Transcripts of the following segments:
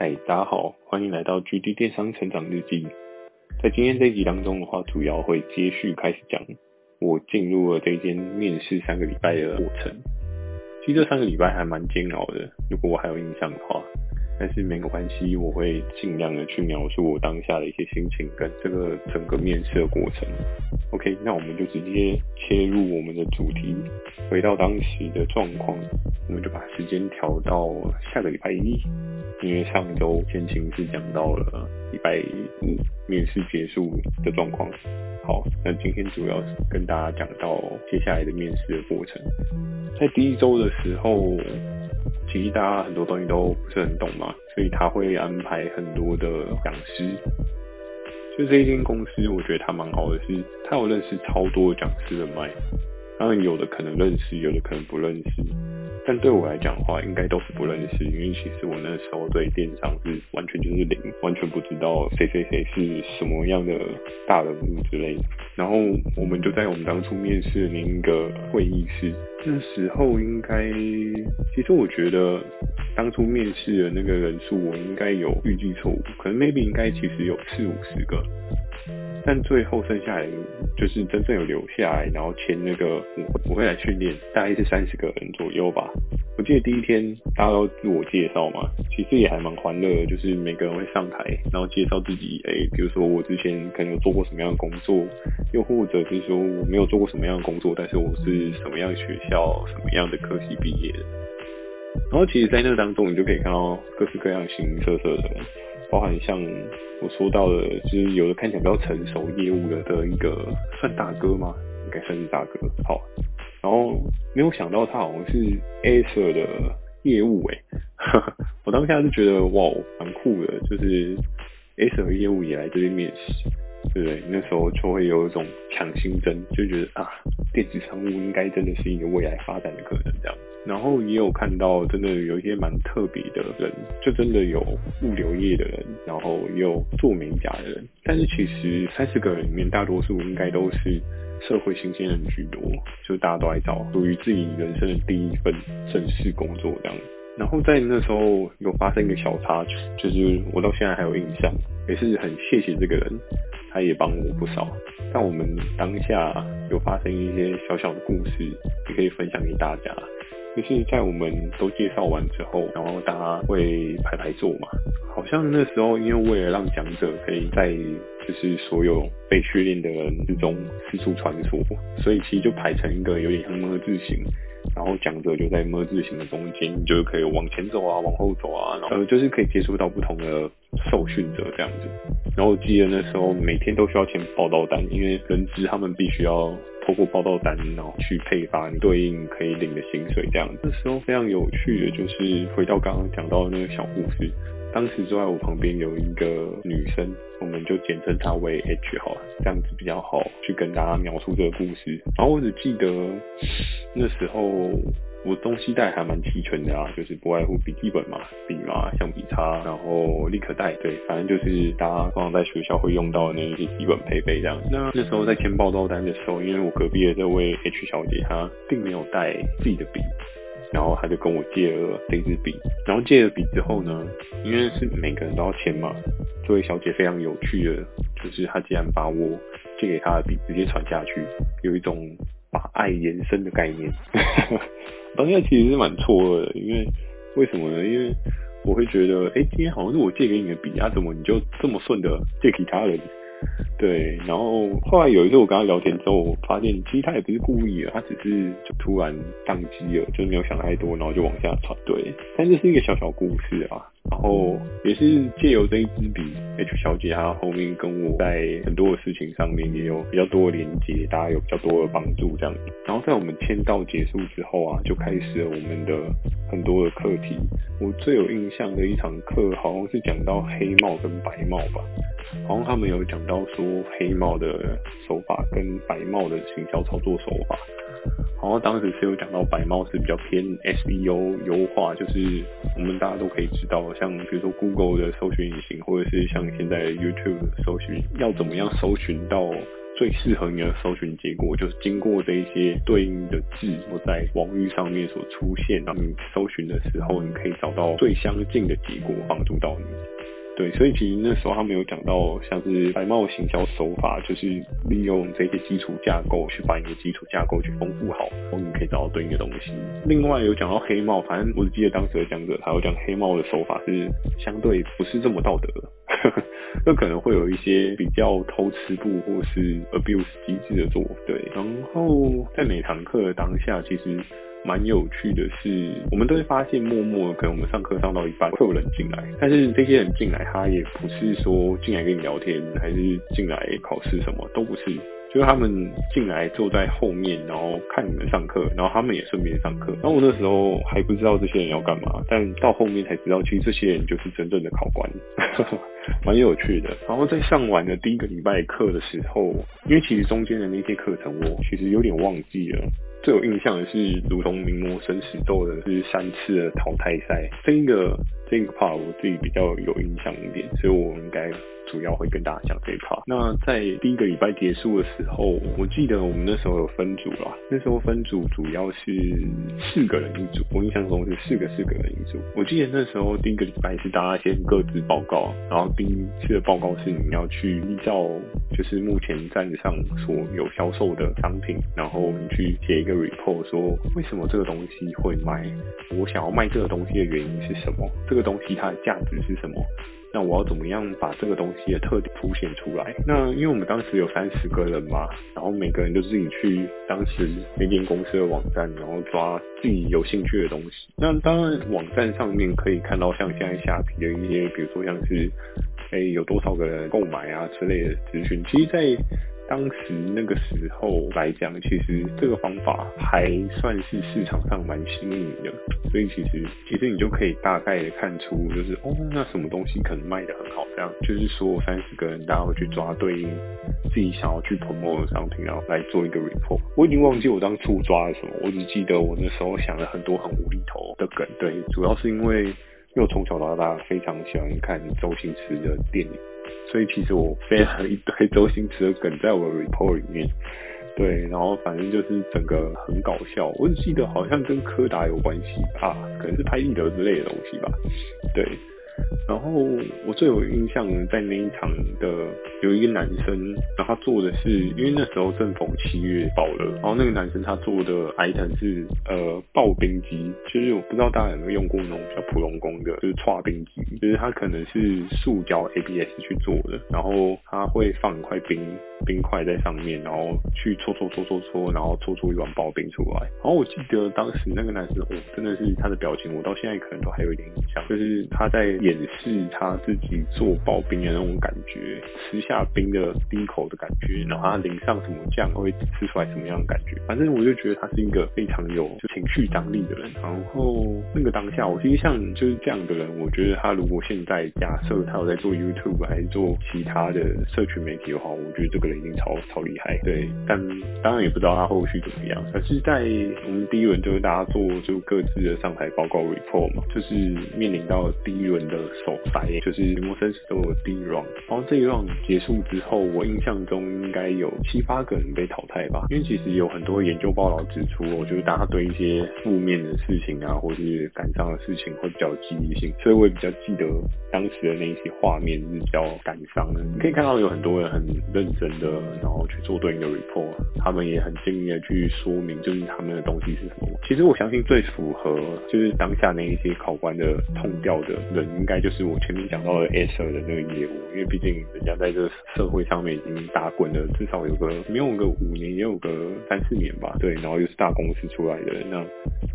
嗨，大家好，欢迎来到 GD 电商成长日记。在今天这一集当中的话，主要会接续开始讲我进入了这间面试三个礼拜的过程。其实这三个礼拜还蛮煎熬的，如果我还有印象的话。但是没有关系，我会尽量的去描述我当下的一些心情跟这个整个面试的过程。OK，那我们就直接切入我们的主题，回到当时的状况，我们就把时间调到下个礼拜一，因为上周前情是讲到了礼拜五面试结束的状况。好，那今天主要是跟大家讲到接下来的面试的过程，在第一周的时候。其实大家很多东西都不是很懂嘛，所以他会安排很多的讲师。就这一间公司，我觉得他蛮好的是，他有认识超多讲师的麦，当然有的可能认识，有的可能不认识。但对我来讲的话，应该都是不认识，因为其实我那时候对电商是完全就是零，完全不知道谁谁谁是什么样的大人物之类的。然后我们就在我们当初面试的那个会议室，那时候应该，其实我觉得当初面试的那个人数，我应该有预计错误，可能 maybe 应该其实有四五十个。但最后剩下来就是真正有留下来，然后签那个我我会来训练，大概是三十个人左右吧。我记得第一天大家都自我介绍嘛，其实也还蛮欢乐，就是每个人会上台，然后介绍自己，哎，比如说我之前可能有做过什么样的工作，又或者是说我没有做过什么样的工作，但是我是什么样学校、什么样的科系毕业的。然后其实，在那当中，你就可以看到各式各样形形色色的人。包含像我说到的，就是有的看起来比较成熟业务的的一个算大哥吗？应该算是大哥。好，然后没有想到他好像是 Acer 的业务诶、欸，我当下就觉得哇，蛮酷的，就是 Acer 的业务也来这边面试。对不对？那时候就会有一种强心针，就觉得啊，电子商务应该真的是一个未来发展的可能这样。然后也有看到真的有一些蛮特别的人，就真的有物流业的人，然后也有做美甲的人。但是其实三十个人里面，大多数应该都是社会新鲜人居多，就是大家都来找属于自己人生的第一份正式工作这样。然后在那时候有发生一个小插曲，就是我到现在还有印象，也是很谢谢这个人。他也帮我不少，但我们当下有发生一些小小的故事，也可以分享给大家。就是在我们都介绍完之后，然后大家会排排坐嘛，好像那时候因为为了让讲者可以在就是所有被训练的人之中四处穿梭，所以其实就排成一个有点像么字形。然后讲者就在么字形的中间，你就可以往前走啊，往后走啊，然后就是可以接触到不同的受训者这样子。然后我记得那时候每天都需要填报到单，因为人资他们必须要透过报道单，然后去配发你对应可以领的薪水这样子。那时候非常有趣的就是回到刚刚讲到的那个小故事。当时坐在我旁边有一个女生，我们就简称她为 H 好了，这样子比较好去跟大家描述这个故事。然后我只记得那时候我东西带还蛮齐全的啊，就是不外乎笔记本嘛、笔嘛、橡皮擦，然后立可带，对，反正就是大家通常在学校会用到的那些基本配备这样。那那时候在签报到单的时候，因为我隔壁的这位 H 小姐她并没有带自己的笔。然后他就跟我借了这支笔，然后借了笔之后呢，因为是每个人都要签嘛，这位小姐非常有趣的，就是她竟然把我借给她的笔直接传下去，有一种把爱延伸的概念。当下其实是蛮错愕的，因为为什么呢？因为我会觉得，哎，今天好像是我借给你的笔啊，怎么你就这么顺的借给他人？对，然后后来有一次我跟他聊天之后，我发现其实他也不是故意的，他只是就突然宕机了，就是没有想太多，然后就往下传。对，但这是一个小小故事啊。然后也是借由这一支笔，H 小姐她后面跟我在很多的事情上面也有比较多的连接，大家有比较多的帮助这样。然后在我们签到结束之后啊，就开始了我们的很多的课题。我最有印象的一堂课好像是讲到黑帽跟白帽吧，好像他们有讲到说黑帽的手法跟白帽的行销操作手法。好像当时是有讲到白帽是比较偏 SEO 优化，就是我们大家都可以知道，像比如说 Google 的搜寻引擎，或者是像现在 YouTube 搜寻，要怎么样搜寻到最适合你的搜寻结果，就是经过这一些对应的字，或在网域上面所出现，然后你搜寻的时候，你可以找到最相近的结果，帮助到你。对，所以其实那时候他们有讲到，像是白帽行销手法，就是利用这些基础架构去把你的基础架构去丰富好，然后你可以找到对应的东西。另外有讲到黑帽，反正我只记得当时的讲者他有讲黑帽的手法是相对不是这么道德的，那可能会有一些比较偷吃部或是 abuse 机制的做。对，然后在每堂课的当下，其实。蛮有趣的是，我们都会发现，默默可能我们上课上到一半会有人进来，但是这些人进来，他也不是说进来跟你聊天，还是进来考试，什么都不是，就是他们进来坐在后面，然后看你们上课，然后他们也顺便上课。然后我那时候还不知道这些人要干嘛，但到后面才知道，其实这些人就是真正的考官，蛮有趣的。然后在上完的第一个礼拜课的时候，因为其实中间的那些课程我其实有点忘记了。最有印象的是，如同名模生死斗的是三次的淘汰赛，这一个这个 part 我自己比较有印象一点，所以我应该。主要会跟大家讲这一趴。那在第一个礼拜结束的时候，我记得我们那时候有分组啦。那时候分组主要是四个人一组，我印象中是四个四个人一组。我记得那时候第一个礼拜是大家先各自报告，然后第一次的报告是你要去依照就是目前站上所有销售的商品，然后你去写一个 report，说为什么这个东西会卖，我想要卖这个东西的原因是什么，这个个东西它的价值是什么。那我要怎么样把这个东西的特点凸显出来？那因为我们当时有三十个人嘛，然后每个人就自己去当时那间公司的网站，然后抓自己有兴趣的东西。那当然网站上面可以看到像现在虾皮的一些，比如说像是，哎，有多少个人购买啊之类的资讯。其实，在当时那个时候来讲，其实这个方法还算是市场上蛮新颖的，所以其实其实你就可以大概的看出，就是哦，那什么东西可能卖得很好，这样就是说三十个人大家会去抓对应自己想要去 promote 的商品，然后来做一个 report。我已经忘记我当初抓了什么，我只记得我那时候想了很多很无厘头的梗，对，主要是因为因为我从小到大非常喜欢看周星驰的电影。所以其实我背了一堆周星驰的梗在我的 report 里面，对，然后反正就是整个很搞笑。我只记得好像跟柯达有关系啊，可能是拍立得之类的东西吧，对。然后我最有印象在那一场的有一个男生，然后他做的是，因为那时候正逢七月爆了，然后那个男生他做的 item 是呃刨冰机，就是我不知道大家有没有用过那种比较普通工的，就是刨冰机，就是它可能是塑胶 ABS 去做的，然后它会放一块冰冰块在上面，然后去搓搓搓搓搓，然后搓出一碗刨冰出来。然后我记得当时那个男生，哦，真的是他的表情，我到现在可能都还有一点印象，就是他在演示他自己做刨冰的那种感觉，吃下冰的第一口的感觉，然后他淋上什么酱会吃出来什么样的感觉。反正我就觉得他是一个非常有就情绪张力的人。然后那个当下，我其实像就是这样的人，我觉得他如果现在假设他有在做 YouTube 还是做其他的社群媒体的话，我觉得这个人已经超超厉害。对，但当然也不知道他后续怎么样。可是，在我们第一轮就是大家做就各自的上台报告 report 嘛，就是面临到第一轮的。首赛就是名模生死斗的第一 round，然后这一 round 结束之后，我印象中应该有七八个人被淘汰吧。因为其实有很多研究报道指出，我觉得大家对一些负面的事情啊，或是感伤的事情会比较有记忆性，所以我也比较记得当时的那一些画面是比较感伤的。你可以看到有很多人很认真的，然后去做对应的 report，他们也很尽力的去说明，就是他们的东西是什么。其实我相信最符合就是当下那一些考官的痛调的人，应该就是我前面讲到的 Acer 的那个业务，因为毕竟人家在这个社会上面已经打滚了，至少有个没有个五年，也有个三四年吧。对，然后又是大公司出来的，那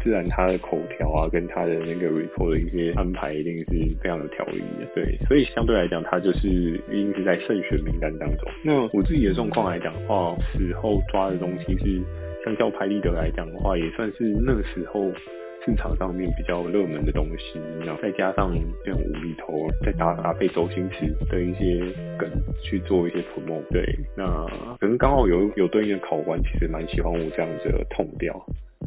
自然他的口条啊，跟他的那个 report 的一些安排，一定是非常有条理的。对，所以相对来讲，他就是一定是在胜选名单当中。那我自己的状况来讲的话，时候抓的东西是，相较拍立得来讲的话，也算是那个时候。市场上面比较热门的东西，然后再加上这种无厘头，再搭搭配周星驰的一些梗去做一些 promo，。对，那可能刚好有有对应的考官，其实蛮喜欢我这样子的痛调，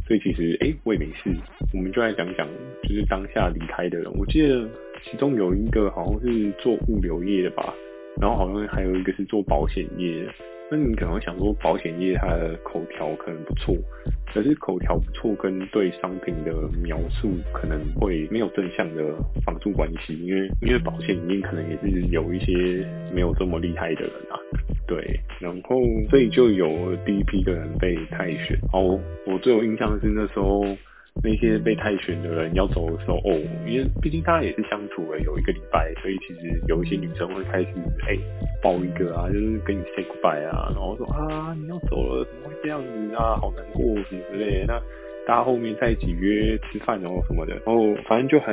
所以其实哎、欸，我也没事。我们就来讲讲，就是当下离开的人。我记得其中有一个好像是做物流业的吧，然后好像还有一个是做保险业。那你可能想说，保险业它的口条可能不错，可是口条不错跟对商品的描述可能会没有正向的帮助关系，因为因为保险里面可能也是有一些没有这么厉害的人啊，对，然后所以就有第一批的人被汰选。哦，我最有印象的是那时候。那些被汰选的人要走的时候，哦，因为毕竟大家也是相处了有一个礼拜，所以其实有一些女生会开始哎抱一个啊，就是跟你 say goodbye 啊，然后说啊你要走了，怎么会这样子啊，好难过什么之类的。那大家后面在一起约吃饭然后什么的，然后反正就还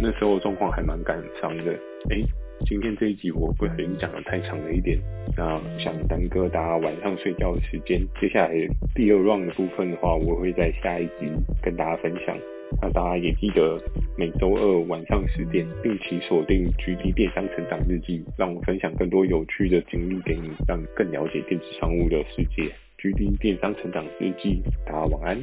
那时候状况还蛮感伤的，哎。今天这一集我不小心讲得太长了一点，那想耽搁大家晚上睡觉的时间。接下来第二 round 的部分的话，我会在下一集跟大家分享。那大家也记得每周二晚上十点定期锁定 GD 电商成长日记，让我分享更多有趣的经历给你，让你更了解电子商务的世界。GD 电商成长日记，大家晚安。